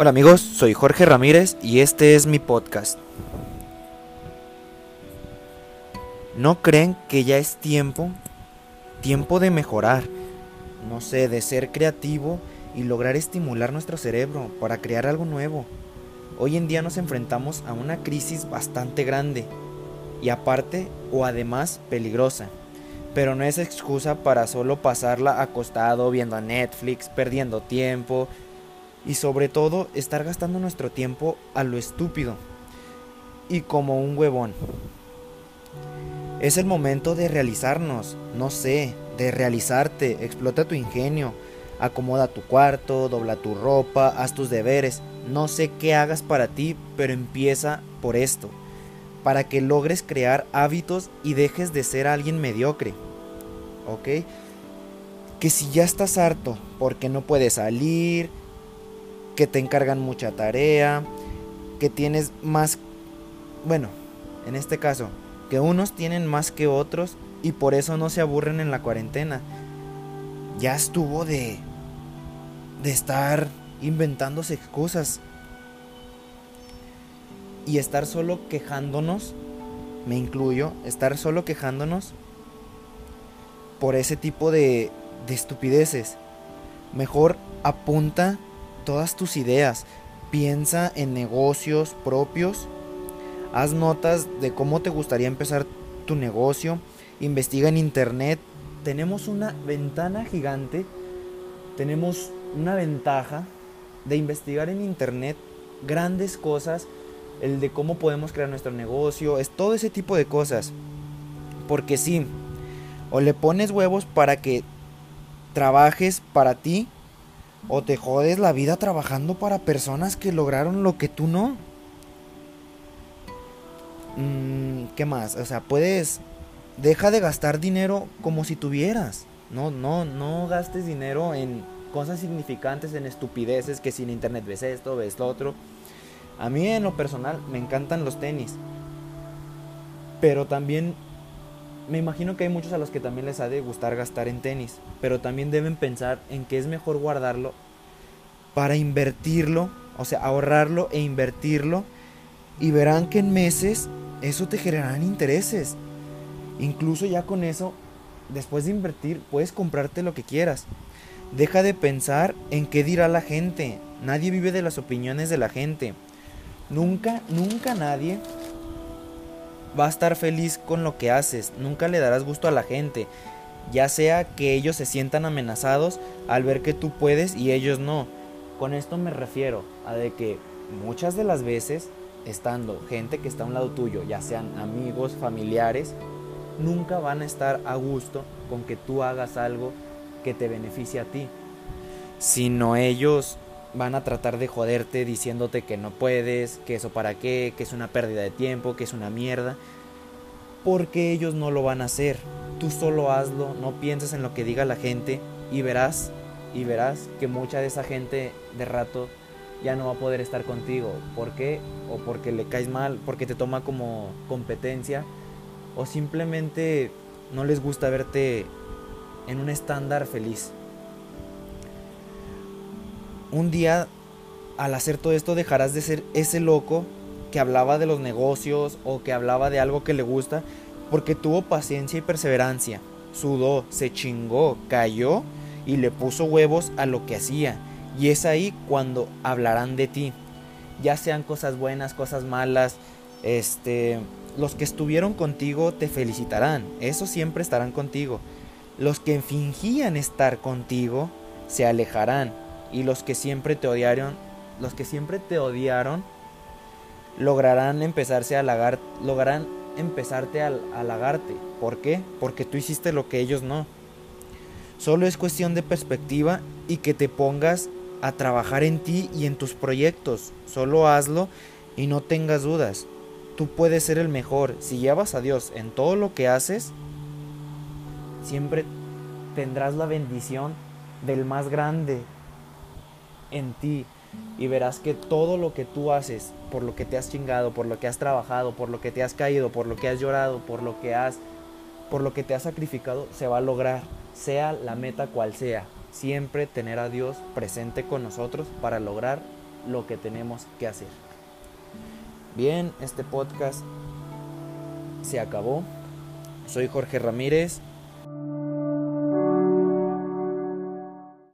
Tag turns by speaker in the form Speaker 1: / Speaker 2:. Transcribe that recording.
Speaker 1: Hola amigos, soy Jorge Ramírez y este es mi podcast. ¿No creen que ya es tiempo? Tiempo de mejorar, no sé, de ser creativo y lograr estimular nuestro cerebro para crear algo nuevo. Hoy en día nos enfrentamos a una crisis bastante grande y aparte o además peligrosa. Pero no es excusa para solo pasarla acostado viendo Netflix, perdiendo tiempo y sobre todo estar gastando nuestro tiempo a lo estúpido y como un huevón. Es el momento de realizarnos, no sé, de realizarte, explota tu ingenio, acomoda tu cuarto, dobla tu ropa, haz tus deberes, no sé qué hagas para ti, pero empieza por esto, para que logres crear hábitos y dejes de ser alguien mediocre. ¿Ok? Que si ya estás harto porque no puedes salir, que te encargan mucha tarea, que tienes más, bueno, en este caso, que unos tienen más que otros y por eso no se aburren en la cuarentena. Ya estuvo de de estar inventándose excusas y estar solo quejándonos, me incluyo, estar solo quejándonos por ese tipo de, de estupideces. Mejor apunta todas tus ideas, piensa en negocios propios, haz notas de cómo te gustaría empezar tu negocio, investiga en internet. Tenemos una ventana gigante, tenemos una ventaja de investigar en internet grandes cosas, el de cómo podemos crear nuestro negocio, es todo ese tipo de cosas. Porque sí, o le pones huevos para que trabajes para ti, o te jodes la vida trabajando para personas que lograron lo que tú no. Mm, ¿Qué más? O sea, puedes... Deja de gastar dinero como si tuvieras. No, no, no gastes dinero en cosas significantes, en estupideces, que sin internet ves esto, ves lo otro. A mí en lo personal me encantan los tenis. Pero también me imagino que hay muchos a los que también les ha de gustar gastar en tenis, pero también deben pensar en que es mejor guardarlo para invertirlo, o sea, ahorrarlo e invertirlo, y verán que en meses eso te generarán intereses. Incluso ya con eso, después de invertir, puedes comprarte lo que quieras. Deja de pensar en qué dirá la gente. Nadie vive de las opiniones de la gente. Nunca, nunca nadie va a estar feliz con lo que haces, nunca le darás gusto a la gente, ya sea que ellos se sientan amenazados al ver que tú puedes y ellos no. Con esto me refiero a de que muchas de las veces, estando gente que está a un lado tuyo, ya sean amigos, familiares, nunca van a estar a gusto con que tú hagas algo que te beneficie a ti, sino ellos van a tratar de joderte diciéndote que no puedes, que eso para qué, que es una pérdida de tiempo, que es una mierda. Porque ellos no lo van a hacer. Tú solo hazlo, no pienses en lo que diga la gente y verás, y verás que mucha de esa gente de rato ya no va a poder estar contigo. ¿Por qué? O porque le caes mal, porque te toma como competencia, o simplemente no les gusta verte en un estándar feliz un día al hacer todo esto dejarás de ser ese loco que hablaba de los negocios o que hablaba de algo que le gusta porque tuvo paciencia y perseverancia. Sudó, se chingó, cayó y le puso huevos a lo que hacía. Y es ahí cuando hablarán de ti. Ya sean cosas buenas, cosas malas, este, los que estuvieron contigo te felicitarán, eso siempre estarán contigo. Los que fingían estar contigo se alejarán y los que siempre te odiaron, los que siempre te odiaron, lograrán empezarse a halagar, lograrán empezarte a halagarte. ¿Por qué? Porque tú hiciste lo que ellos no. Solo es cuestión de perspectiva y que te pongas a trabajar en ti y en tus proyectos. Solo hazlo y no tengas dudas. Tú puedes ser el mejor. Si llevas a Dios en todo lo que haces, siempre tendrás la bendición del más grande, en ti y verás que todo lo que tú haces, por lo que te has chingado, por lo que has trabajado, por lo que te has caído, por lo que has llorado, por lo que has por lo que te has sacrificado, se va a lograr, sea la meta cual sea. Siempre tener a Dios presente con nosotros para lograr lo que tenemos que hacer. Bien, este podcast se acabó. Soy Jorge Ramírez